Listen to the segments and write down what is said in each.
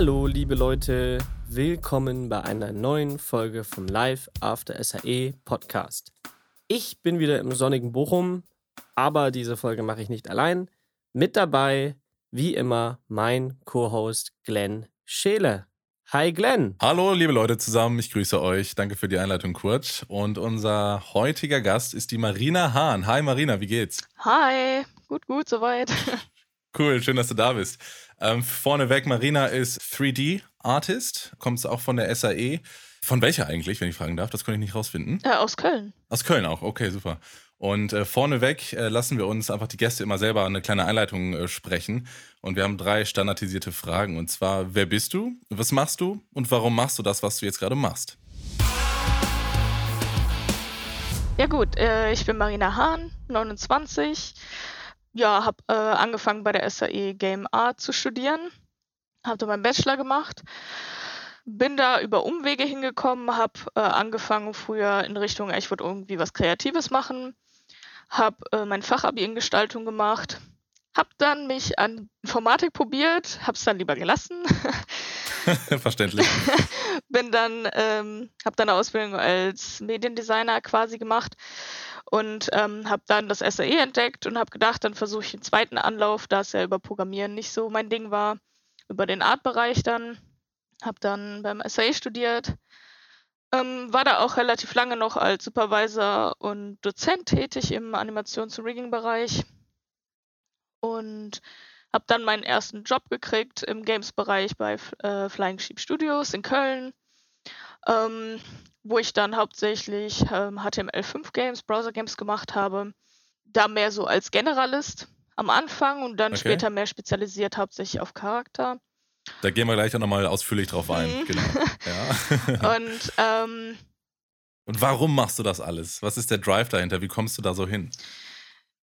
Hallo, liebe Leute, willkommen bei einer neuen Folge vom Live After SAE Podcast. Ich bin wieder im sonnigen Bochum, aber diese Folge mache ich nicht allein. Mit dabei, wie immer, mein Co-Host Glenn Scheele. Hi Glenn. Hallo liebe Leute zusammen, ich grüße euch. Danke für die Einleitung, Kurt. Und unser heutiger Gast ist die Marina Hahn. Hi Marina, wie geht's? Hi, gut, gut, soweit. Cool, schön, dass du da bist. Ähm, vorneweg, Marina ist 3D-Artist, kommt auch von der SAE. Von welcher eigentlich, wenn ich fragen darf? Das konnte ich nicht rausfinden. Äh, aus Köln. Aus Köln auch, okay, super. Und äh, vorneweg äh, lassen wir uns einfach die Gäste immer selber eine kleine Einleitung äh, sprechen. Und wir haben drei standardisierte Fragen. Und zwar, wer bist du, was machst du und warum machst du das, was du jetzt gerade machst? Ja gut, äh, ich bin Marina Hahn, 29. Ja, habe äh, angefangen bei der SAE Game Art zu studieren. Habe da meinen Bachelor gemacht. Bin da über Umwege hingekommen, habe äh, angefangen früher in Richtung, ich wollte irgendwie was Kreatives machen. Habe äh, mein Fachabi in Gestaltung gemacht. Habe dann mich an Informatik probiert, habe es dann lieber gelassen. Verständlich. Bin dann, ähm, habe dann eine Ausbildung als Mediendesigner quasi gemacht und ähm, habe dann das SAE entdeckt und habe gedacht, dann versuche ich den zweiten Anlauf, da es ja über Programmieren nicht so mein Ding war, über den Artbereich dann. Habe dann beim SAE studiert, ähm, war da auch relativ lange noch als Supervisor und Dozent tätig im Animations- und Rigging-Bereich und habe dann meinen ersten Job gekriegt im Games-Bereich bei äh, Flying Sheep Studios in Köln, ähm, wo ich dann hauptsächlich ähm, HTML5 Games, Browser Games gemacht habe. Da mehr so als Generalist am Anfang und dann Okay. später mehr spezialisiert hauptsächlich auf Charakter. Da gehen wir gleich auch nochmal ausführlich drauf ein. Mhm. Genau. Und ähm, Und warum machst du das alles? Was ist der Drive dahinter? Wie kommst du da so hin?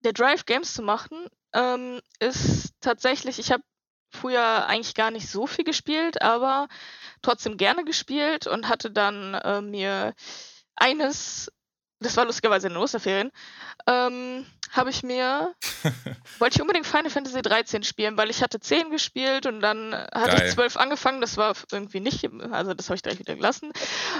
der Drive Games zu machen ähm, ist tatsächlich, ich habe früher eigentlich gar nicht so viel gespielt, aber trotzdem gerne gespielt und hatte dann äh, mir eines, das war lustigerweise in den Osterferien, ähm, habe ich mir, wollte ich unbedingt Final Fantasy 13 spielen, weil ich hatte 10 gespielt und dann hatte Geil. ich 12 angefangen, das war irgendwie nicht, also das habe ich gleich wieder gelassen.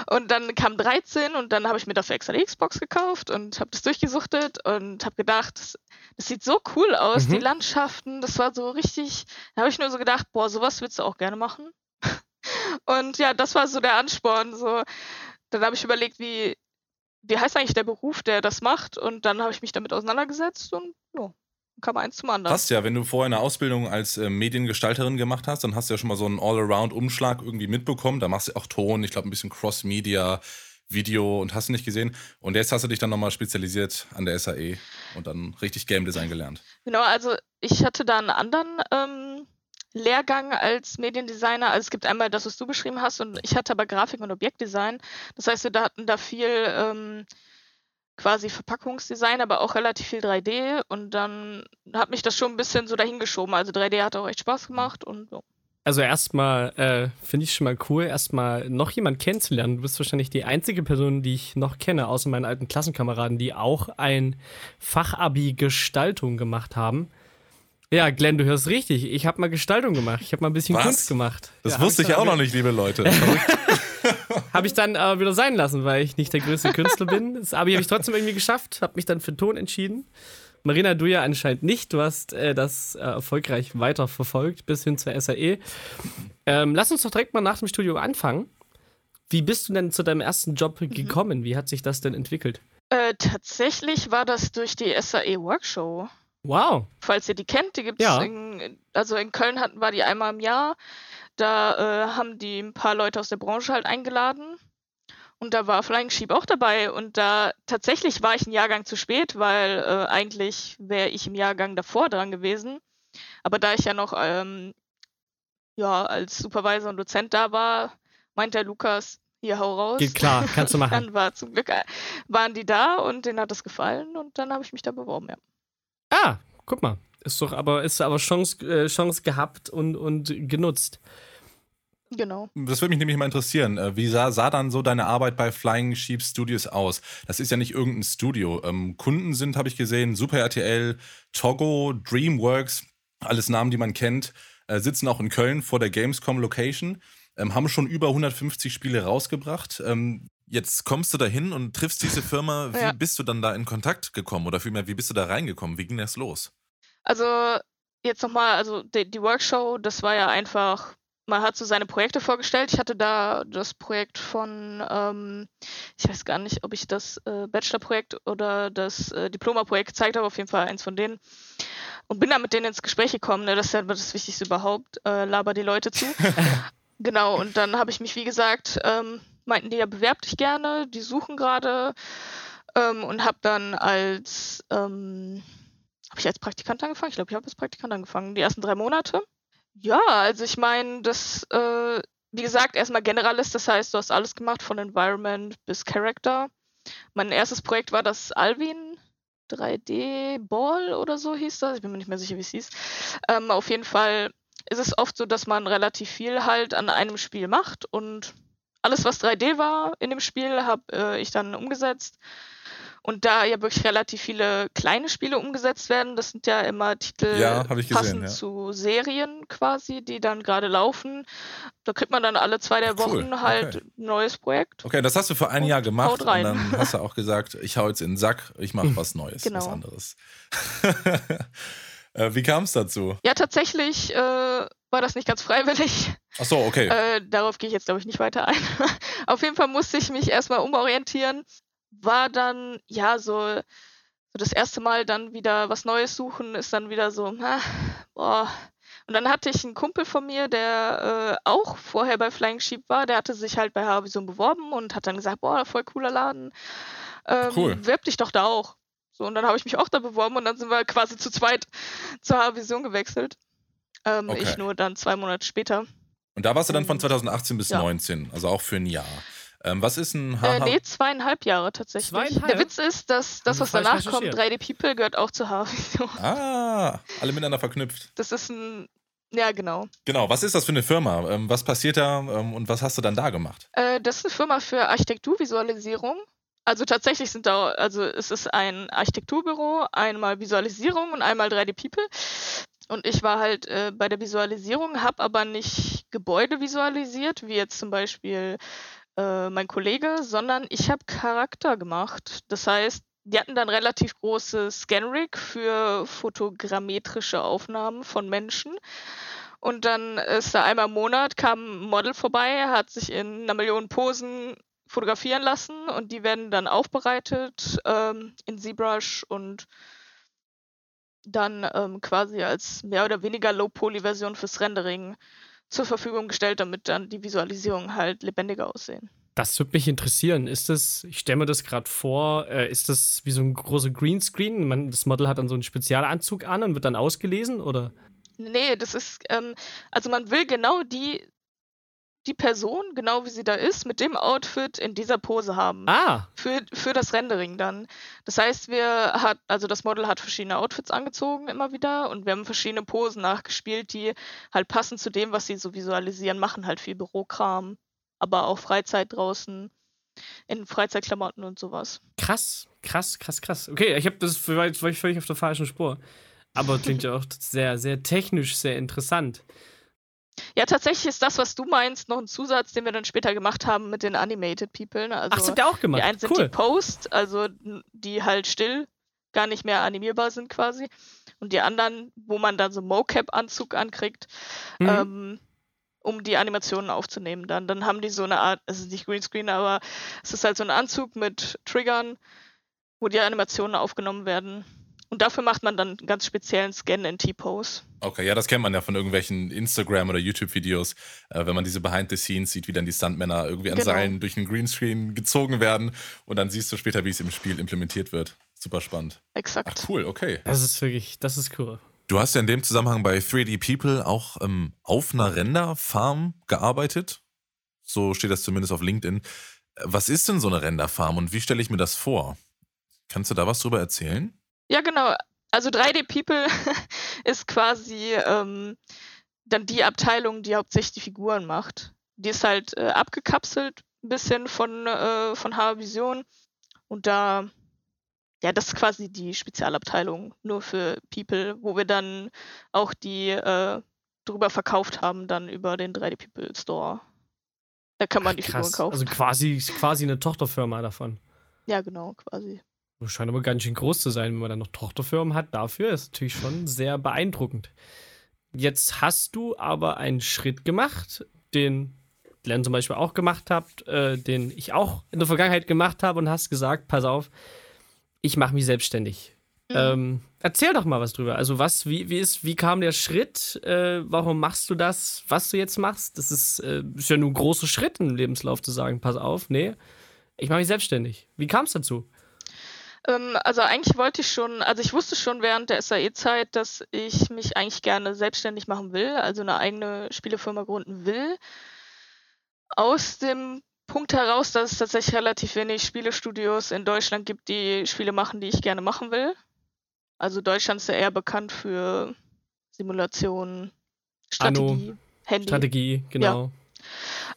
Und dann kam 13 und dann habe ich mir dafür extra die Xbox gekauft und habe das durchgesuchtet und habe gedacht, das, das sieht so cool aus, Mhm. die Landschaften, das war so richtig, da habe ich nur so gedacht, boah, sowas willst du auch gerne machen. Und ja, das war so der Ansporn. So, dann habe ich überlegt, wie, wie heißt eigentlich der Beruf, der das macht? Und dann habe ich mich damit auseinandergesetzt und ja, kam eins zum anderen. Passt ja, wenn du vorher eine Ausbildung als äh, Mediengestalterin gemacht hast, dann hast du ja schon mal so einen All-Around-Umschlag irgendwie mitbekommen. Da machst du auch Ton, ich glaube ein bisschen Cross-Media, Video und hast du nicht gesehen. Und jetzt hast du dich dann nochmal spezialisiert an der SAE und dann richtig Game Design gelernt. Genau, also ich hatte da einen anderen ähm, Lehrgang als Mediendesigner. Also es gibt einmal das, was du beschrieben hast, und ich hatte aber Grafik und Objektdesign. Das heißt, wir hatten da viel ähm, quasi Verpackungsdesign, aber auch relativ viel 3D. Und dann hat mich das schon ein bisschen so dahingeschoben. Also 3D hat auch echt Spaß gemacht und so. Also erstmal äh, finde ich schon mal cool, erstmal noch jemand kennenzulernen. Du bist wahrscheinlich die einzige Person, die ich noch kenne, außer meinen alten Klassenkameraden, die auch ein Fachabi Gestaltung gemacht haben. Ja, Glenn, du hörst richtig. Ich habe mal Gestaltung gemacht. Ich habe mal ein bisschen Was? Kunst gemacht. Das Ja, wusste ich dann auch noch nicht, liebe Leute. Habe ich dann aber wieder sein lassen, weil ich nicht der größte Künstler bin. Das Abi habe ich trotzdem irgendwie geschafft, habe mich dann für Ton entschieden. Marina, du ja anscheinend nicht. Du hast äh, das äh, erfolgreich weiterverfolgt bis hin zur SAE. Ähm, lass uns doch direkt mal nach dem Studium anfangen. Wie bist du denn zu deinem ersten Job gekommen? Wie hat sich das denn entwickelt? Äh, tatsächlich war das durch die SAE Workshow. Wow. falls ihr die kennt, die gibt's Ja. in, also in Köln hatten wir die einmal im Jahr. Da äh, haben die ein paar Leute aus der Branche halt eingeladen. Und da war Flying Sheep auch dabei. Und da tatsächlich war ich ein Jahrgang zu spät, weil äh, eigentlich wäre ich im Jahrgang davor dran gewesen. Aber da ich ja noch ähm, ja, als Supervisor und Dozent da war, meint der Lukas, hier hau raus. Geht klar, kannst du machen. Dann war zum Glück, äh, waren die da und denen hat es gefallen und dann habe ich mich da beworben, ja. Ah, guck mal. Ist doch aber, ist aber Chance, äh, Chance gehabt und, und genutzt. Genau. Das würde mich nämlich mal interessieren. Äh, Wie sah, sah dann so deine Arbeit bei Flying Sheep Studios aus? Das ist ja nicht irgendein Studio. Ähm, Kunden sind, habe ich gesehen, Super RTL, Togo, DreamWorks, alles Namen, die man kennt. äh, sitzen auch in Köln vor der Gamescom Location, ähm, haben schon über 150 Spiele rausgebracht. Ähm, jetzt kommst du da hin und triffst diese Firma. Wie Ja. bist du dann da in Kontakt gekommen oder vielmehr, wie bist du da reingekommen? Wie ging das los? Also jetzt nochmal, also die, die Workshow, das war ja einfach, man hat so seine Projekte vorgestellt. Ich hatte da das Projekt von, ähm, ich weiß gar nicht, ob ich das äh, Bachelorprojekt oder das äh, Diplomaprojekt gezeigt habe, auf jeden Fall eins von denen. Und bin da mit denen ins Gespräch gekommen, ne? das ist ja das Wichtigste überhaupt, äh, laber die Leute zu. genau, und dann habe ich mich, wie gesagt, ähm, meinten die ja, bewerb dich gerne, die suchen gerade ähm, und habe dann als, ähm, habe ich als Praktikant angefangen? Ich glaube, ich habe als Praktikant angefangen, die ersten drei Monate. Ja, also ich meine, das, äh, wie gesagt, erstmal Generalist, das heißt, du hast alles gemacht, von Environment bis Character. Mein erstes Projekt war das Alvin 3D Ball oder so hieß das. Ich bin mir nicht mehr sicher, wie es hieß. Ähm, auf jeden Fall ist es oft so, dass man relativ viel halt an einem Spiel macht und alles, was 3D war in dem Spiel, habe äh, ich dann umgesetzt. Und da ja wirklich relativ viele kleine Spiele umgesetzt werden, das sind ja immer Titel Ja, ich gesehen, passend ja. zu Serien quasi, die dann gerade laufen. Da kriegt man dann alle zwei der Ach, cool, Wochen halt okay. ein neues Projekt. Okay, das hast du für ein Jahr gemacht und dann hast du auch gesagt, ich hau jetzt in den Sack, ich mache was Neues, was Genau. anderes. äh, wie kam es dazu? Ja, tatsächlich äh, war das nicht ganz freiwillig. Ach so, okay. Äh, darauf gehe ich jetzt, glaube ich, nicht weiter ein. Auf jeden Fall musste ich mich erstmal umorientieren. War dann, ja, so, das erste Mal dann wieder was Neues suchen, ist dann wieder so, ah, boah. Und dann hatte ich einen Kumpel von mir, der äh, auch vorher bei Flying Sheep war, der hatte sich halt bei Harvison beworben und hat dann gesagt, boah, voll cooler Laden. Ähm, Cool. Wirb dich doch da auch. So, und dann habe ich mich auch da beworben und dann sind wir quasi zu zweit zur Harvision gewechselt. Ähm, Okay. Ich nur dann zwei Monate später. Und da warst du dann von und- 2018 bis ja. 19, also auch für ein Jahr. Ähm, was ist ein Äh, HH? nee, zweieinhalb Jahre tatsächlich. Zweieinhalb? Der Witz ist, dass das, Haben was danach kommt, 3D People, gehört auch zur H-Vision. Ah, alle miteinander verknüpft. Das ist ein. Ja, genau. Genau, was ist das für eine Firma? Ähm, was passiert da ähm, und was hast du dann da gemacht? Äh, das ist eine Firma für Architekturvisualisierung. Also tatsächlich sind da, also es ist ein Architekturbüro, einmal Visualisierung und einmal 3D People. Und ich war halt äh, bei der Visualisierung, habe aber nicht Gebäude visualisiert, wie jetzt zum Beispiel äh, mein Kollege, sondern ich habe Charakter gemacht. Das heißt, die hatten dann relativ große Scanrig für fotogrammetrische Aufnahmen von Menschen. Und dann ist da einmal im Monat kam ein Model vorbei, hat sich in einer Million Posen fotografieren lassen und die werden dann aufbereitet ähm, in ZBrush und dann ähm, quasi als mehr oder weniger Low-Poly-Version fürs Rendering zur Verfügung gestellt, damit dann die Visualisierungen halt lebendiger aussehen. Das würde mich interessieren. Ist das, ich stelle mir das gerade vor, äh, ist das wie so ein großer Greenscreen? Man, das Model hat dann so einen Spezialanzug an und wird dann ausgelesen, oder? Nee, das ist, ähm, also man will genau die, die Person, genau wie sie da ist, mit dem Outfit in dieser Pose haben. Ah, Für, für das Rendering dann. Das heißt, wir hat, also das Model hat verschiedene Outfits angezogen immer wieder und wir haben verschiedene Posen nachgespielt, die halt passen zu dem, was sie so visualisieren, machen halt viel Bürokram, aber auch Freizeit draußen, in Freizeitklamotten und sowas. krass, krass, krass, krass. Okay, ich habe das vielleicht war ich völlig auf der falschen Spur. Aber klingt ja auch sehr, sehr technisch, sehr interessant. Ja, tatsächlich ist das, was du meinst, noch ein Zusatz, den wir dann später gemacht haben mit den Animated People. Ne? Also Ach, das habt ihr auch gemacht. Die einen sind die cool. Post, also die halt still, gar nicht mehr animierbar sind quasi. Und die anderen, wo man dann so Mocap-Anzug ankriegt, Mhm. ähm, um die Animationen aufzunehmen. Dann, dann haben die so eine Art, es ist nicht Greenscreen, aber es ist halt so ein Anzug mit Triggern, wo die Animationen aufgenommen werden. Und dafür macht man dann einen ganz speziellen Scan in T-Pose. Okay, ja, das kennt man ja von irgendwelchen Instagram- oder YouTube-Videos, äh, wenn man diese Behind-the-Scenes sieht, wie dann die Stuntmänner irgendwie an Genau. Seilen durch einen Greenscreen gezogen werden und dann siehst du später, wie es im Spiel implementiert wird. Super spannend. Ach Exakt. cool, okay. Das ist wirklich, das ist cool. Du hast ja in dem Zusammenhang bei 3D People auch ähm, auf einer Renderfarm gearbeitet. So steht das zumindest auf LinkedIn. Äh, Was ist denn so eine Renderfarm und wie stelle ich mir das vor? Kannst du da was drüber erzählen? Ja, genau. Also 3D People ist quasi ähm, dann die Abteilung, die hauptsächlich die Figuren macht. Die ist halt äh, abgekapselt ein bisschen von, äh, von H-Vision. Und da, ja, das ist quasi die Spezialabteilung nur für People, wo wir dann auch die äh, drüber verkauft haben, dann über den 3D People Store. Da kann man Ach, die. Figuren kaufen. Also quasi, quasi eine Tochterfirma davon. ja, genau, quasi. Scheint aber ganz schön groß zu sein, wenn man dann noch Tochterfirmen hat. Dafür ist natürlich schon sehr beeindruckend. Jetzt hast du aber einen Schritt gemacht, den Glenn zum Beispiel auch gemacht hat, äh, den ich auch in der Vergangenheit gemacht habe und hast gesagt, pass auf, ich mache mich selbstständig. Mhm. Ähm, erzähl doch mal was drüber. Also was, wie, wie ist, wie kam der Schritt? Äh, warum machst du das, was du jetzt machst? Das ist, äh, ist ja nur ein großer Schritt im Lebenslauf zu sagen, pass auf, nee, ich mache mich selbstständig. Wie kam es dazu? Ähm, also eigentlich wollte ich schon, also ich wusste schon während der SAE-Zeit, dass ich mich eigentlich gerne selbstständig machen will, also eine eigene Spielefirma gründen will. Aus dem Punkt heraus, dass es tatsächlich relativ wenig Spielestudios in Deutschland gibt, die Spiele machen, die ich gerne machen will. Also Deutschland ist ja eher bekannt für Simulationen, Strategie, Handy. Strategie, genau.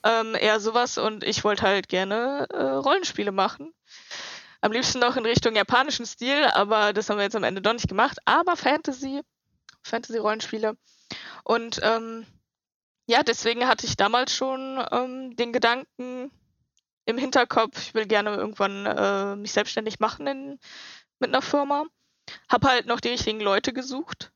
Ähm, eher sowas und ich wollte halt gerne äh, Rollenspiele machen. Am liebsten noch in Richtung japanischen Stil, aber das haben wir jetzt am Ende doch nicht gemacht. Aber Fantasy, Fantasy-Rollenspiele. Und ähm, ja, deswegen hatte ich damals schon ähm, den Gedanken im Hinterkopf, ich will gerne irgendwann äh, mich selbstständig machen in, mit einer Firma. Hab halt noch die richtigen Leute gesucht,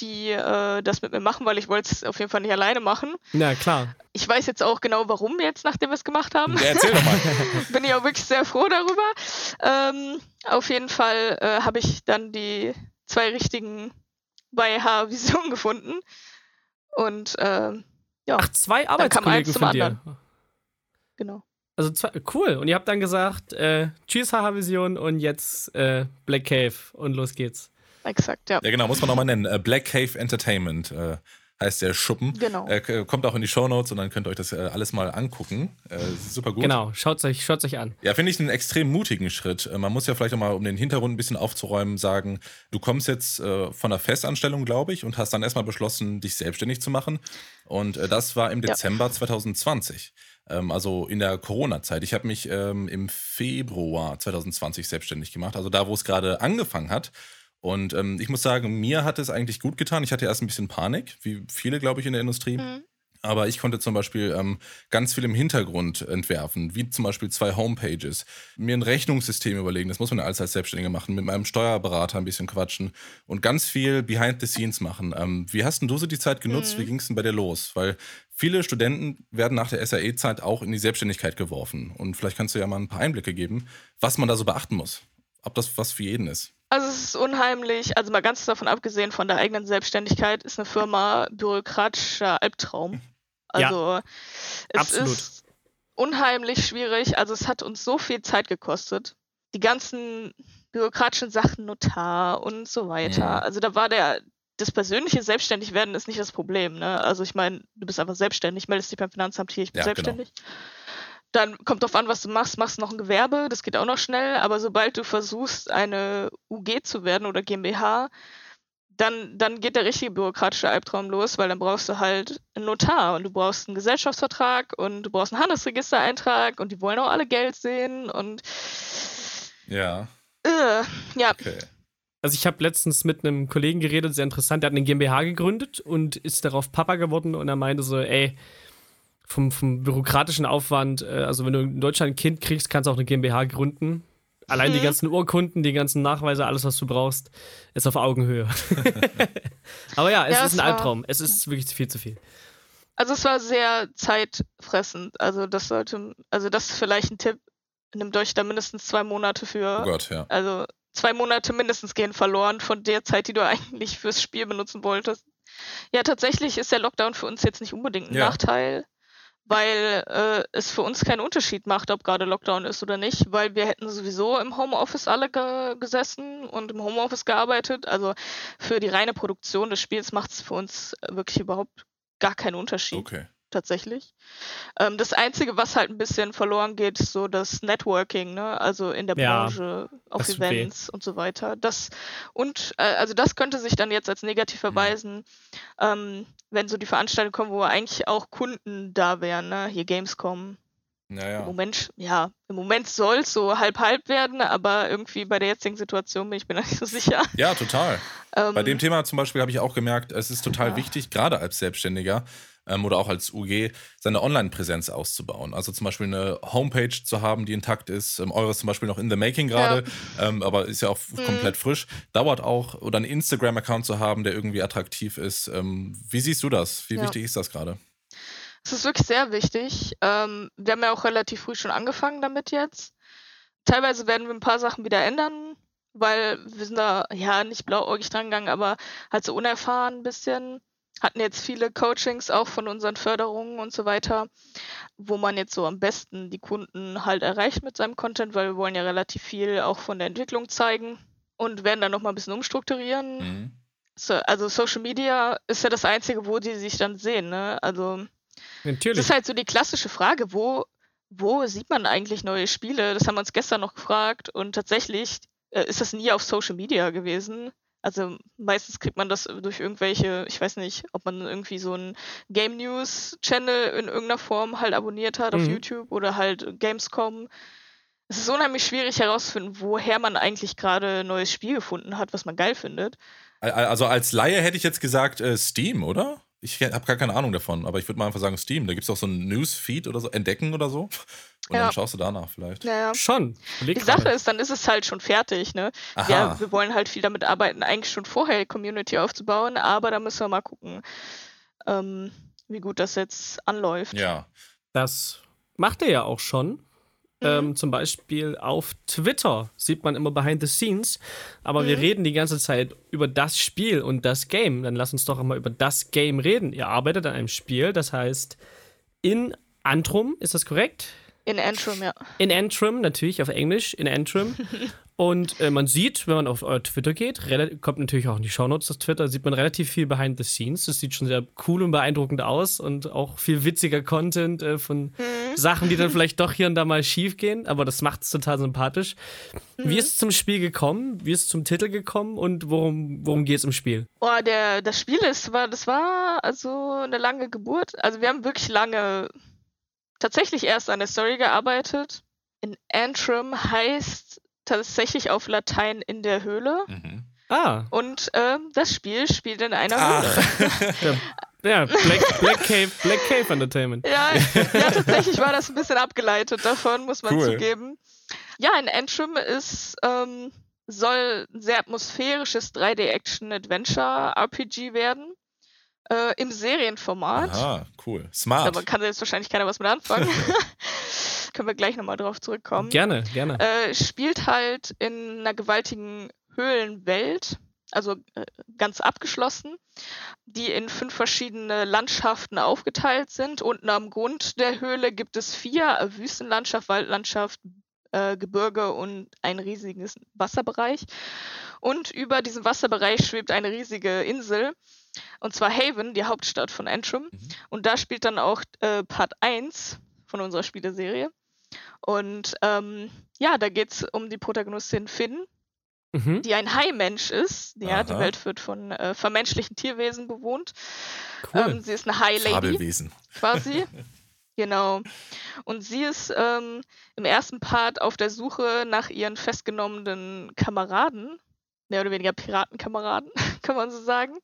die äh, das mit mir machen, weil ich wollte es auf jeden Fall nicht alleine machen. Na klar. Ich weiß jetzt auch genau, warum jetzt, nachdem wir es gemacht haben. Ja, erzähl doch mal. Bin ich auch wirklich sehr froh darüber. Ähm, auf jeden Fall äh, habe ich dann die zwei richtigen bei H-Vision gefunden. Und ähm, ja, Ach, zwei Arbeitskollegen eins zum von dir. anderen. genau. Also zwei, cool. Und ihr habt dann gesagt, äh, tschüss HH-Vision und jetzt äh, Black Cave und los geht's. Exakt, ja. Ja, genau, muss man nochmal nennen. Äh, Black Cave Entertainment äh, heißt der Schuppen. Genau. Äh, kommt auch in die Shownotes und dann könnt ihr euch das äh, alles mal angucken. Äh, super gut. Genau, schaut's euch, schaut's euch an. Ja, finde ich einen extrem mutigen Schritt. Äh, Man muss ja vielleicht auch mal, um den Hintergrund ein bisschen aufzuräumen, sagen, du kommst jetzt äh, von einer Festanstellung, glaube ich, und hast dann erstmal beschlossen, dich selbstständig zu machen. Und äh, das war im Ja. Dezember 2020. Ähm, also in der Corona-Zeit. Ich habe mich ähm, im Februar 2020 selbstständig gemacht, also da, wo es gerade angefangen hat. Und ähm, ich muss sagen, mir hat es eigentlich gut getan. Ich hatte erst ein bisschen Panik, wie viele, glaube ich, in der Industrie. Mhm. Aber ich konnte zum Beispiel ähm, ganz viel im Hintergrund entwerfen, wie zum Beispiel zwei Homepages, mir ein Rechnungssystem überlegen, das muss man ja alles als Selbstständiger machen, mit meinem Steuerberater ein bisschen quatschen und ganz viel Behind the Scenes machen. Ähm, wie hast denn du so die Zeit genutzt? Mhm. Wie ging es denn bei dir los? Weil viele Studenten werden nach der SAE-Zeit auch in die Selbstständigkeit geworfen. Und vielleicht kannst du ja mal ein paar Einblicke geben, was man da so beachten muss. Ob das was für jeden ist. Also es ist unheimlich, also mal ganz davon abgesehen von der eigenen Selbstständigkeit, ist eine Firma bürokratischer Albtraum. Ja, Also es absolut. ist unheimlich schwierig. Also es hat uns so viel Zeit gekostet. Die ganzen bürokratischen Sachen, Notar und so weiter. Mhm. Also da war der, das persönliche Selbstständigwerden ist nicht das Problem. Ne? Also ich meine, du bist einfach selbstständig, meldest dich beim Finanzamt hier, ich bin Ja, genau. Dann kommt drauf an, was du machst. Machst du noch ein Gewerbe, das geht auch noch schnell. Aber sobald du versuchst, eine UG zu werden oder GmbH, dann, dann geht der richtige bürokratische Albtraum los, weil dann brauchst du halt einen Notar und du brauchst einen Gesellschaftsvertrag und du brauchst einen Handelsregistereintrag und die wollen auch alle Geld sehen und Ja, äh, ja, okay. Also ich habe letztens mit einem Kollegen geredet, sehr interessant, der hat eine GmbH gegründet und ist darauf Papa geworden und er meinte so, ey, vom, vom bürokratischen Aufwand, äh, also wenn du in Deutschland ein Kind kriegst, kannst du auch eine GmbH gründen. Allein die Mhm. ganzen Urkunden, die ganzen Nachweise, alles, was du brauchst, ist auf Augenhöhe. Aber ja, es Ja, ist es ein war- Albtraum. Es ist wirklich viel zu viel. also es war sehr zeitfressend. Also das sollte, also das ist vielleicht ein Tipp. Nimmt euch da mindestens zwei Monate für. Oh Gott, ja. Also zwei Monate mindestens gehen verloren von der Zeit, die du eigentlich fürs Spiel benutzen wolltest. Ja, tatsächlich ist der Lockdown für uns jetzt nicht unbedingt ein Ja. Nachteil, weil äh, es für uns keinen Unterschied macht, ob gerade Lockdown ist oder nicht, weil wir hätten sowieso im Homeoffice alle ge gesessen und im Homeoffice gearbeitet. Also für die reine Produktion des Spiels macht es für uns wirklich überhaupt gar keinen Unterschied Okay. Tatsächlich. Ähm, das Einzige, was halt ein bisschen verloren geht, ist so das Networking, ne? Also in der Ja, Branche, auf. Events und so weiter. Das und äh, also das könnte sich dann jetzt als negativ Mhm. erweisen, ähm, wenn so die Veranstaltungen kommen, wo eigentlich auch Kunden da wären, ne? Hier Gamescom Ja, ja. Im Moment, ja, im Moment soll es so halb-halb werden, aber irgendwie bei der jetzigen Situation bin ich mir nicht so sicher. Ja, total. Ähm, Bei dem Thema zum Beispiel habe ich auch gemerkt, es ist total Ja. wichtig, gerade als Selbstständiger ähm, oder auch als UG, seine Online-Präsenz auszubauen. Also zum Beispiel eine Homepage zu haben, die intakt ist. Ähm, eure ist zum Beispiel noch in the making gerade, ähm, aber ist ja auch Mhm. komplett frisch. Dauert auch, oder einen Instagram-Account zu haben, der irgendwie attraktiv ist. Ähm, wie siehst du das? Wie Ja. wichtig ist das gerade? Es ist wirklich sehr wichtig. Ähm, wir haben ja auch relativ früh schon angefangen damit jetzt. Teilweise werden wir ein paar Sachen wieder ändern, weil wir sind da ja nicht blauäugig dran gegangen, aber halt so unerfahren ein bisschen. Hatten jetzt viele Coachings auch von unseren Förderungen und so weiter, wo man jetzt so am besten die Kunden halt erreicht mit seinem Content, weil wir wollen ja relativ viel auch von der Entwicklung zeigen und werden dann nochmal ein bisschen umstrukturieren. Mhm. So, also Social Media ist ja das Einzige, wo die sich dann sehen. Ne? Also das Natürlich. ist halt so die klassische Frage, wo, wo sieht man eigentlich neue Spiele? Das haben wir uns gestern noch gefragt und tatsächlich äh, ist das nie auf Social Media gewesen. Also meistens kriegt man das durch irgendwelche, ich weiß nicht, ob man irgendwie so einen Game News Channel in irgendeiner Form halt abonniert hat auf Mhm. YouTube oder halt Gamescom. Es ist unheimlich schwierig herauszufinden, woher man eigentlich gerade ein neues Spiel gefunden hat, was man geil findet. Al- Also als Laie hätte ich jetzt gesagt äh, Steam, oder? Ich habe gar keine Ahnung davon, aber ich würde mal einfach sagen Steam. Da gibt es auch so einen Newsfeed oder so, Entdecken oder so. Und Ja. dann schaust du danach vielleicht. Naja. Schon. Überleg Die Sache ist, dann ist es halt schon fertig, ne? Aha. Ja, wir wollen halt viel damit arbeiten, eigentlich schon vorher die Community aufzubauen, aber da müssen wir mal gucken, ähm, wie gut das jetzt anläuft. Ja. Das macht er ja auch schon. Mhm. Ähm, zum Beispiel auf Twitter sieht man immer behind the scenes. Aber wir Mhm. reden die ganze Zeit über das Spiel und das Game. Dann lass uns doch mal über das Game reden. Ihr arbeitet an einem Spiel, das heißt in Antrum, ist das korrekt? In Antrim, ja. In Antrim, natürlich auf Englisch, in Antrim. Und äh, man sieht, wenn man auf euer Twitter geht, kommt natürlich auch in die Shownotes das Twitter, sieht man relativ viel behind the scenes. Das sieht schon sehr cool und beeindruckend aus und auch viel witziger Content äh, von Sachen, die dann vielleicht doch hier und da mal schief gehen, aber das macht es total sympathisch. Wie ist es zum Spiel gekommen? Wie ist es zum Titel gekommen und worum, worum geht es im Spiel? Boah, der, das Spiel ist, war, das war also eine lange Geburt. Also wir haben wirklich lange tatsächlich erst an der Story gearbeitet. In Antrim heißt tatsächlich auf Latein in der Höhle. Mhm. Ah, Und ähm, das Spiel spielt in einer Ach. Höhle. ja, Black, Black, Cave, Black Cave Entertainment. Ja, ja, tatsächlich war das ein bisschen abgeleitet davon, muss man Cool. zugeben. Ja, in Antrim ist, ähm, soll ein sehr atmosphärisches 3D-Action-Adventure-RPG werden. Äh, Im Serienformat. Aha, cool. Smart. Da kann jetzt wahrscheinlich keiner was mit anfangen. Können wir gleich nochmal drauf zurückkommen. Gerne, gerne. Äh, spielt halt in einer gewaltigen Höhlenwelt, also äh, ganz abgeschlossen, die in fünf verschiedene Landschaften aufgeteilt sind. Unten am Grund der Höhle gibt es vier Wüstenlandschaft, Waldlandschaft, äh, Gebirge und ein riesiges Wasserbereich. Und über diesem Wasserbereich schwebt eine riesige Insel, und zwar Haven, die Hauptstadt von Antrim. Mhm. Und da spielt dann auch äh, Part 1 von unserer Spieleserie. Und ähm, ja, da geht es um die Protagonistin Finn, Mhm. die ein Hai-Mensch ist. Ja, die Aha. Welt wird von äh, vermenschlichen Tierwesen bewohnt. Cool. Ähm, sie ist eine Hai-Lady quasi. genau. Und sie ist ähm, im ersten Part auf der Suche nach ihren festgenommenen Kameraden, mehr oder weniger Piratenkameraden, kann man so sagen,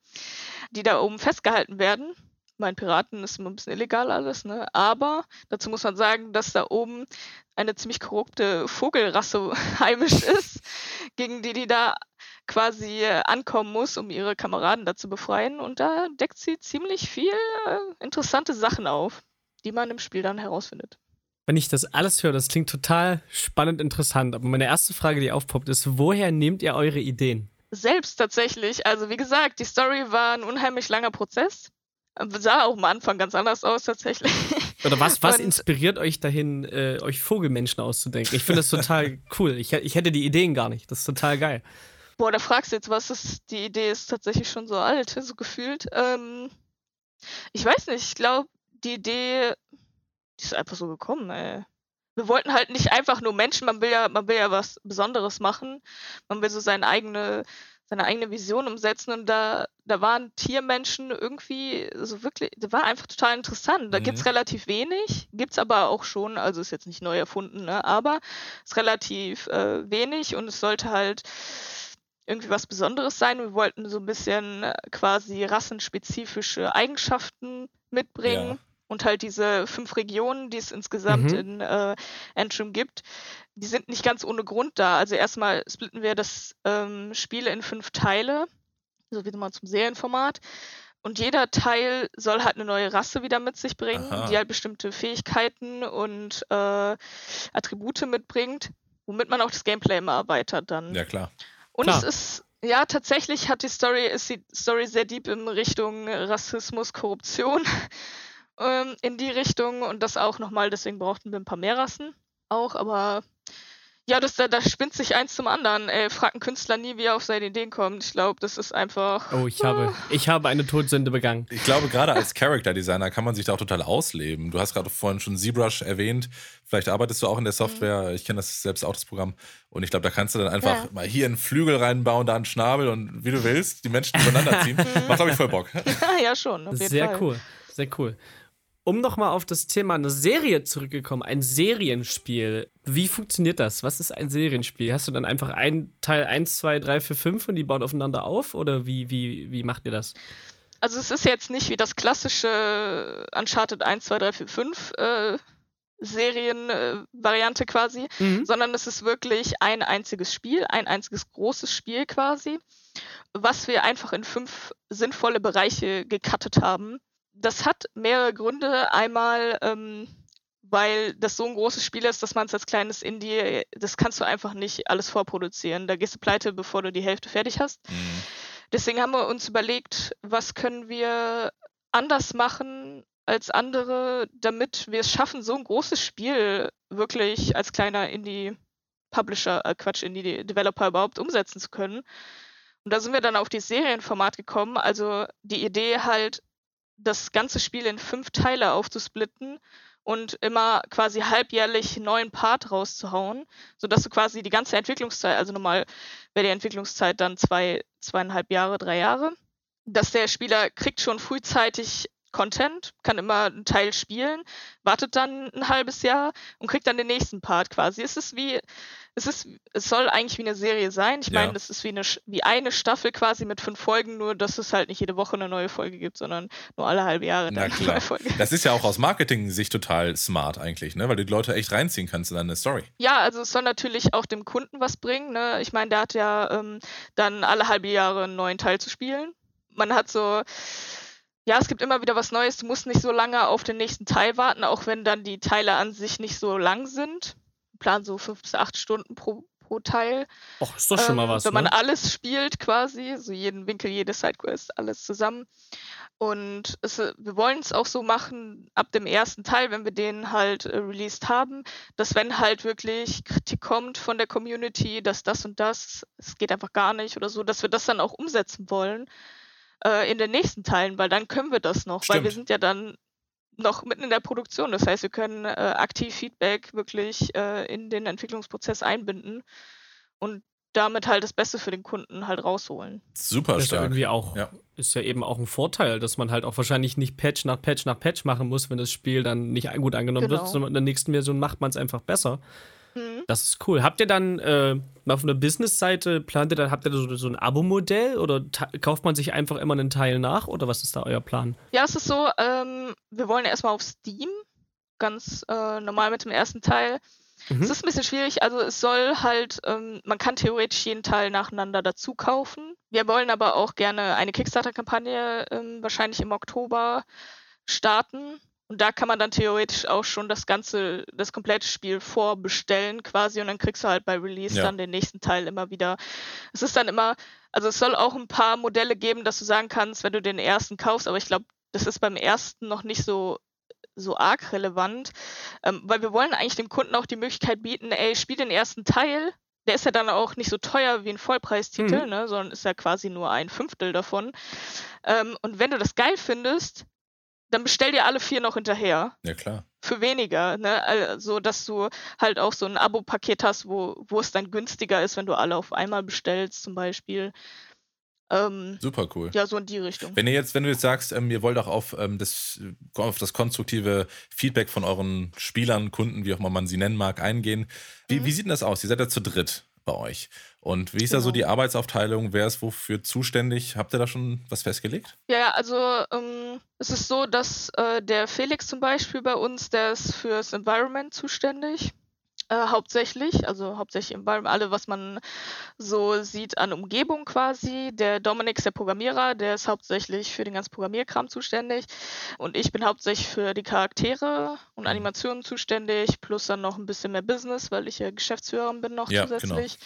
die da oben festgehalten werden. Mein Piraten ist immer ein bisschen illegal alles, ne? Aber dazu muss man sagen, dass da oben eine ziemlich korrupte Vogelrasse heimisch ist, gegen die die da quasi äh, ankommen muss, um ihre Kameraden da zu befreien. Und da deckt sie ziemlich viel äh, interessante Sachen auf, die man im Spiel dann herausfindet. Wenn ich das alles höre, das klingt total spannend interessant. Aber meine erste Frage, die aufpoppt, ist, woher nehmt ihr eure Ideen? Selbst tatsächlich, also wie gesagt, die Story war ein unheimlich langer Prozess. Sah auch am Anfang ganz anders aus tatsächlich. Oder was, was Und- inspiriert euch dahin, äh, euch Vogelmenschen auszudenken? Ich finde das total cool. Ich, ich hätte die Ideen gar nicht. Das ist total geil. Boah, da fragst du jetzt, was ist, die Idee ist tatsächlich schon so alt, so gefühlt. Ähm, ich weiß nicht, ich glaube, die Idee, die ist einfach so gekommen, ey. Wir wollten halt nicht einfach nur Menschen, man will ja, man will ja was Besonderes machen. Man will so seine eigene, seine eigene Vision umsetzen und da, da waren Tiermenschen irgendwie so wirklich, das war einfach total interessant. Da mhm. gibt es relativ wenig, gibt es aber auch schon, also ist jetzt nicht neu erfunden, ne? aber ist relativ äh, wenig und es sollte halt irgendwie was Besonderes sein. Wir wollten so ein bisschen äh, quasi rassenspezifische Eigenschaften mitbringen. Ja. Und halt diese fünf Regionen, die es insgesamt mhm. in äh, Antrim gibt, die sind nicht ganz ohne Grund da. Also erstmal splitten wir das ähm, Spiel in fünf Teile, so wie mal zum Serienformat. Und jeder Teil soll halt eine neue Rasse wieder mit sich bringen, Aha. die halt bestimmte Fähigkeiten und äh, Attribute mitbringt, womit man auch das Gameplay immer erweitert dann. Ja, klar. Und klar. es ist, ja, tatsächlich hat die Story, ist die Story sehr deep in Richtung Rassismus, Korruption ähm, in die Richtung und das auch nochmal, deswegen brauchten wir ein paar mehr Rassen auch, aber ja, das, da, da spinnt sich eins zum anderen. Ey, fragt ein Künstler nie, wie er auf seine Ideen kommt. Ich glaube, das ist einfach. Oh, ich habe, ah. ich habe eine Todsünde begangen. Ich glaube, gerade als Character Designer kann man sich da auch total ausleben. Du hast gerade vorhin schon ZBrush erwähnt. Vielleicht arbeitest du auch in der Software. Mhm. Ich kenne das selbst auch, das Programm. Und ich glaube, da kannst du dann einfach ja. mal hier einen Flügel reinbauen, da einen Schnabel und wie du willst, die Menschen übereinander ziehen. Macht, glaube ich, voll Bock. ja, schon. Sehr Fall. cool. Sehr cool um nochmal auf das Thema eine Serie zurückgekommen, ein Serienspiel. Wie funktioniert das? Was ist ein Serienspiel? Hast du dann einfach ein Teil 1, 2, 3, 4, 5 und die bauen aufeinander auf? Oder wie, wie, wie macht ihr das? Also es ist jetzt nicht wie das klassische Uncharted 1, 2, 3, 4, 5 äh, Serienvariante äh, quasi, mhm. sondern es ist wirklich ein einziges Spiel, ein einziges großes Spiel quasi, was wir einfach in fünf sinnvolle Bereiche gecuttet haben das hat mehrere Gründe. Einmal, ähm, weil das so ein großes Spiel ist, dass man es als kleines Indie, das kannst du einfach nicht alles vorproduzieren. Da gehst du pleite, bevor du die Hälfte fertig hast. Mhm. Deswegen haben wir uns überlegt, was können wir anders machen als andere, damit wir es schaffen, so ein großes Spiel wirklich als kleiner Indie-Publisher, äh Quatsch, Indie-Developer überhaupt umsetzen zu können. Und da sind wir dann auf dieses Serienformat gekommen. Also die Idee halt, das ganze Spiel in fünf Teile aufzusplitten und immer quasi halbjährlich einen neuen Part rauszuhauen, sodass du quasi die ganze Entwicklungszeit, also normal wäre die Entwicklungszeit dann zwei, zweieinhalb Jahre, drei Jahre, dass der Spieler kriegt schon frühzeitig Content, kann immer einen Teil spielen, wartet dann ein halbes Jahr und kriegt dann den nächsten Part quasi. Es ist wie, es ist, es soll eigentlich wie eine Serie sein. Ich ja. meine, das ist wie eine, wie eine Staffel quasi mit fünf Folgen, nur dass es halt nicht jede Woche eine neue Folge gibt, sondern nur alle halbe Jahre Na, eine neue Folge. Das ist ja auch aus Marketing-Sicht total smart eigentlich, ne? weil du die Leute echt reinziehen kannst in deine Story. Ja, also es soll natürlich auch dem Kunden was bringen. Ne? Ich meine, der hat ja ähm, dann alle halbe Jahre einen neuen Teil zu spielen. Man hat so ja, es gibt immer wieder was Neues. Du musst nicht so lange auf den nächsten Teil warten, auch wenn dann die Teile an sich nicht so lang sind. Plan so fünf bis acht Stunden pro, pro Teil. Och, ist doch schon mal ähm, was. Wenn man ne? alles spielt quasi, so jeden Winkel, jede Sidequest, alles zusammen. Und es, wir wollen es auch so machen, ab dem ersten Teil, wenn wir den halt äh, released haben, dass wenn halt wirklich Kritik kommt von der Community, dass das und das, es geht einfach gar nicht oder so, dass wir das dann auch umsetzen wollen äh, in den nächsten Teilen, weil dann können wir das noch, Stimmt. weil wir sind ja dann noch mitten in der Produktion. Das heißt, wir können äh, aktiv Feedback wirklich äh, in den Entwicklungsprozess einbinden und damit halt das Beste für den Kunden halt rausholen. Super das stark. Ist ja irgendwie auch, ja. ist ja eben auch ein Vorteil, dass man halt auch wahrscheinlich nicht Patch nach Patch nach Patch machen muss, wenn das Spiel dann nicht gut angenommen genau. wird, sondern in der nächsten Version macht man es einfach besser. Mhm. Das ist cool. Habt ihr dann äh, auf einer Business-Seite, plant ihr dann, habt ihr so, so ein Abo-Modell oder kauft man sich einfach immer einen Teil nach oder was ist da euer Plan? Ja, es ist so, ähm, wir wollen erstmal auf Steam, ganz äh, normal mit dem ersten Teil. Mhm. Es ist ein bisschen schwierig, also es soll halt, ähm, man kann theoretisch jeden Teil nacheinander dazu kaufen. Wir wollen aber auch gerne eine Kickstarter-Kampagne ähm, wahrscheinlich im Oktober starten und da kann man dann theoretisch auch schon das ganze, das komplette Spiel vorbestellen quasi und dann kriegst du halt bei Release ja. dann den nächsten Teil immer wieder. Es ist dann immer, also es soll auch ein paar Modelle geben, dass du sagen kannst, wenn du den ersten kaufst, aber ich glaube, das ist beim ersten noch nicht so so arg relevant, ähm, weil wir wollen eigentlich dem Kunden auch die Möglichkeit bieten, ey, spiel den ersten Teil, der ist ja dann auch nicht so teuer wie ein Vollpreistitel, mhm. ne, sondern ist ja quasi nur ein Fünftel davon. Ähm, und wenn du das geil findest, dann bestell dir alle vier noch hinterher. Ja, klar. Für weniger, ne? Also, dass du halt auch so ein Abo-Paket hast, wo, wo es dann günstiger ist, wenn du alle auf einmal bestellst, zum Beispiel. Ähm, Super cool. Ja, so in die Richtung. Wenn ihr jetzt, wenn du jetzt sagst, ähm, ihr wollt auch auf, ähm, das, auf das konstruktive Feedback von euren Spielern, Kunden, wie auch immer man sie nennen mag, eingehen, wie, Mhm. wie sieht denn das aus? Ihr seid ja zu dritt bei euch. Und wie ist da so Genau. die Arbeitsaufteilung? Wer ist wofür zuständig? Habt ihr da schon was festgelegt? Ja, ja, also ähm, es ist so, dass äh, der Felix zum Beispiel bei uns, der ist fürs Environment zuständig. Äh, hauptsächlich, also hauptsächlich Environment, alle, was man so sieht an Umgebung quasi. Der Dominik ist der Programmierer, der ist hauptsächlich für den ganzen Programmierkram zuständig. Und ich bin hauptsächlich für die Charaktere und Animationen zuständig, plus dann noch ein bisschen mehr Business, weil ich ja Geschäftsführerin bin noch Ja, genau. zusätzlich.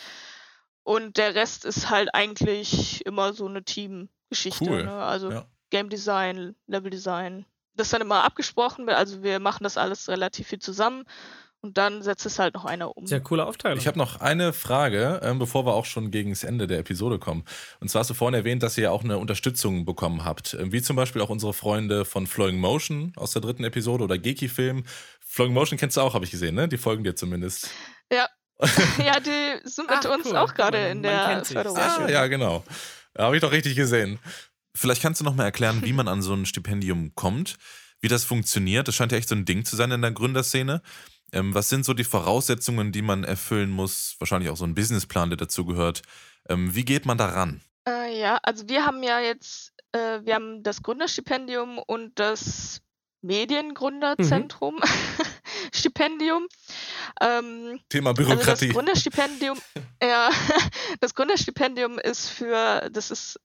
Und der Rest ist halt eigentlich immer so eine Teamgeschichte. Cool, Ne? Also ja. Game Design, Level Design. Das ist dann immer abgesprochen, also wir machen das alles relativ viel zusammen und dann setzt es halt noch einer um. Sehr coole Aufteilung. Ich habe noch eine Frage, ähm, bevor wir auch schon gegen das Ende der Episode kommen. Und zwar hast du vorhin erwähnt, dass ihr ja auch eine Unterstützung bekommen habt. Ähm, Wie zum Beispiel auch unsere Freunde von Flowing Motion aus der dritten Episode oder Geeky Film. Flowing Motion kennst du auch, habe ich gesehen, ne? Die folgen dir zumindest. Ja. ja, die sind mit Ach, uns cool. auch gerade in der. Förderung. Ah, ja, genau. Habe ich doch richtig gesehen. Vielleicht kannst du noch mal erklären, wie man an so ein Stipendium kommt, wie das funktioniert. Das scheint ja echt so ein Ding zu sein in der Gründerszene. Ähm, was sind so die Voraussetzungen, die man erfüllen muss? Wahrscheinlich auch so ein Businessplan, der dazu gehört. Ähm, wie geht man daran? Äh, ja, also wir haben ja jetzt, äh, wir haben das Gründerstipendium und das Mediengründerzentrum Stipendium. Ähm, Thema Also das Bürokratie. Gründerstipendium, ja, das Gründerstipendium ist für, das ist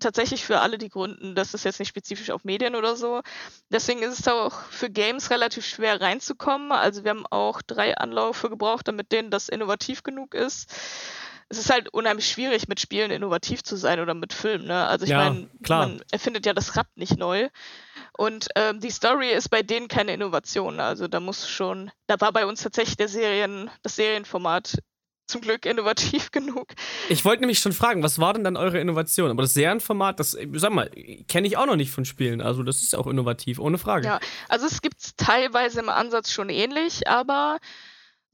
tatsächlich für alle, die gründen. Das ist jetzt nicht spezifisch auf Medien oder so. Deswegen ist es auch für Games relativ schwer reinzukommen. Also wir haben auch drei Anläufe gebraucht, damit denen das innovativ genug ist. Es ist halt unheimlich schwierig, mit Spielen innovativ zu sein oder mit Filmen. Ne? Also ich Ja, meine, man erfindet ja das Rad nicht neu. Und ähm, die Story ist bei denen keine Innovation. Also da muss schon, da war bei uns tatsächlich der Serien, das Serienformat zum Glück innovativ genug. Ich wollte nämlich schon fragen, was war denn dann eure Innovation? Aber das Serienformat, das, sag mal, kenne ich auch noch nicht von Spielen. Also das ist auch innovativ, ohne Frage. Ja, also es gibt teilweise im Ansatz schon ähnlich, aber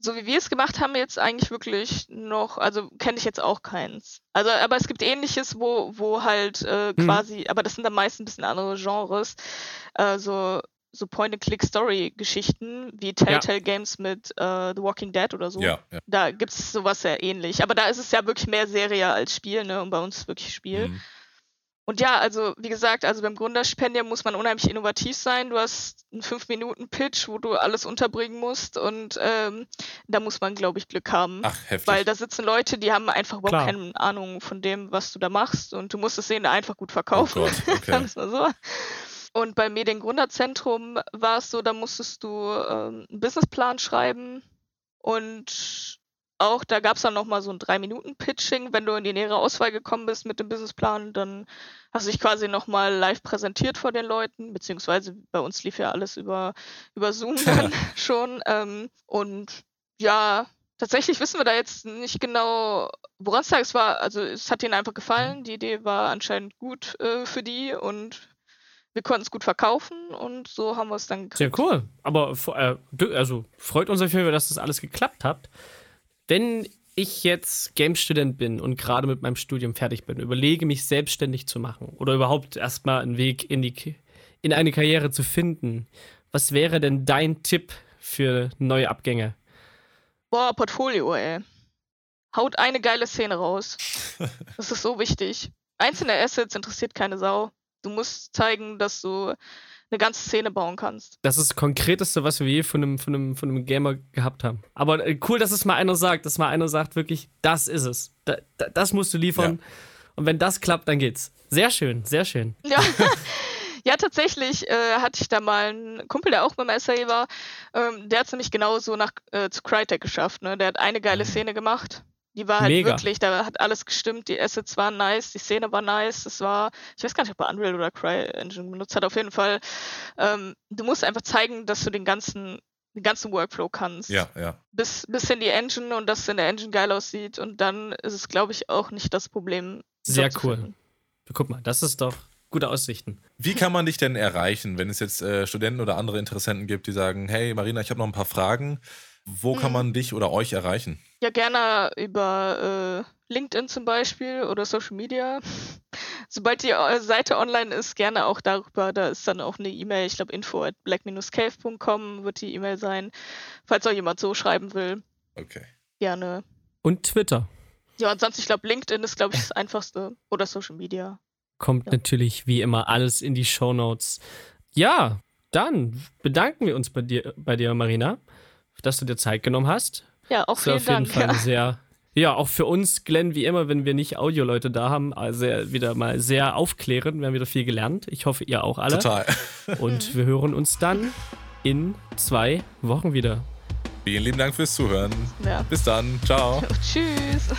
so wie wir es gemacht haben, jetzt eigentlich wirklich noch, also kenne ich jetzt auch keins. Also, aber es gibt ähnliches, wo, wo halt äh, Mhm. quasi, aber das sind dann meist ein bisschen andere Genres, äh, so, so Point-and-Click-Story-Geschichten, wie Telltale Games mit äh, The Walking Dead oder so. Ja, ja. Da gibt es sowas sehr ähnlich. Aber da ist es ja wirklich mehr Serie als Spiel, ne? Und bei uns wirklich Spiel. Mhm. Und ja, also wie gesagt, also beim Gründerstipendium muss man unheimlich innovativ sein. Du hast einen 5-Minuten-Pitch, wo du alles unterbringen musst und ähm, da muss man, glaube ich, Glück haben. Ach, heftig. Weil da sitzen Leute, die haben einfach überhaupt Klar. keine Ahnung von dem, was du da machst und du musst es denen einfach gut oh verkaufen. Gott, okay. So. Und beim Mediengründerzentrum war es so, da musstest du ähm, einen Businessplan schreiben und auch da gab es dann nochmal so ein Drei-Minuten-Pitching. Wenn du in die nähere Auswahl gekommen bist mit dem Businessplan, dann hast du dich quasi nochmal live präsentiert vor den Leuten, beziehungsweise bei uns lief ja alles über, über Zoom dann schon. Ähm, und ja, tatsächlich wissen wir da jetzt nicht genau, woran es lag. Es war, also es hat ihnen einfach gefallen. Die Idee war anscheinend gut äh, für die und wir konnten es gut verkaufen und so haben wir es dann Sehr gekriegt. cool. Aber äh, also freut uns auf jeden Fall, dass das alles geklappt hat. Wenn ich jetzt Game-Student bin und gerade mit meinem Studium fertig bin, überlege mich selbstständig zu machen oder überhaupt erstmal einen Weg in, die, in eine Karriere zu finden, was wäre denn dein Tipp für neue Abgänge? Boah, Portfolio, ey. Haut eine geile Szene raus. Das ist so wichtig. Einzelne Assets interessiert keine Sau. Du musst zeigen, dass du eine ganze Szene bauen kannst. Das ist das Konkreteste, was wir je von einem, von einem, von einem Gamer gehabt haben. Aber äh, cool, dass es mal einer sagt, dass mal einer sagt, wirklich, das ist es. Da, da, das musst du liefern. Und wenn das klappt, dann geht's. Sehr schön, sehr schön. Ja, ja tatsächlich äh, hatte ich da mal einen Kumpel, der auch beim SAE war. Ähm, der hat es nämlich genauso nach, äh, zu Crytek geschafft. Ne? Der hat eine geile Szene gemacht. Die war halt Mega. wirklich, da hat alles gestimmt. Die Assets waren nice, die Szene war nice. Es war, ich weiß gar nicht, ob er Unreal oder CryEngine benutzt hat. Auf jeden Fall, ähm, du musst einfach zeigen, dass du den ganzen, den ganzen Workflow kannst. Ja, ja. Bis, bis in die Engine und dass es in der Engine geil aussieht. Und dann ist es, glaube ich, auch nicht das Problem. Sehr cool. finden. Guck mal, das ist doch gute Aussichten. Wie kann man dich denn erreichen, wenn es jetzt äh, Studenten oder andere Interessenten gibt, die sagen, hey Marina, ich habe noch ein paar Fragen. Wo kann Mhm. man dich oder euch erreichen? Ja, gerne über äh, LinkedIn zum Beispiel oder Social Media. sobald die äh, Seite online ist, gerne auch darüber. Da ist dann auch eine E-Mail, ich glaube info at black-cave.com wird die E-Mail sein, falls auch jemand so schreiben will. Okay. Gerne. Und Twitter. Ja, ansonsten, ich glaube, LinkedIn ist, glaube ich, das einfachste. Oder Social Media. Kommt Ja. natürlich wie immer alles in die Shownotes. Ja, dann bedanken wir uns bei dir, bei dir Marina, dass du dir Zeit genommen hast. Ja, auch vielen auf jeden Dank. Fall Ja. sehr, ja, auch für uns, Glenn, wie immer, wenn wir nicht Audioleute da haben, also wieder mal sehr aufklärend. Wir haben wieder viel gelernt. Ich hoffe, ihr auch alle. Total. Und wir hören uns dann in zwei Wochen wieder. Vielen lieben Dank fürs Zuhören. Ja. Bis dann. Ciao. Tschüss.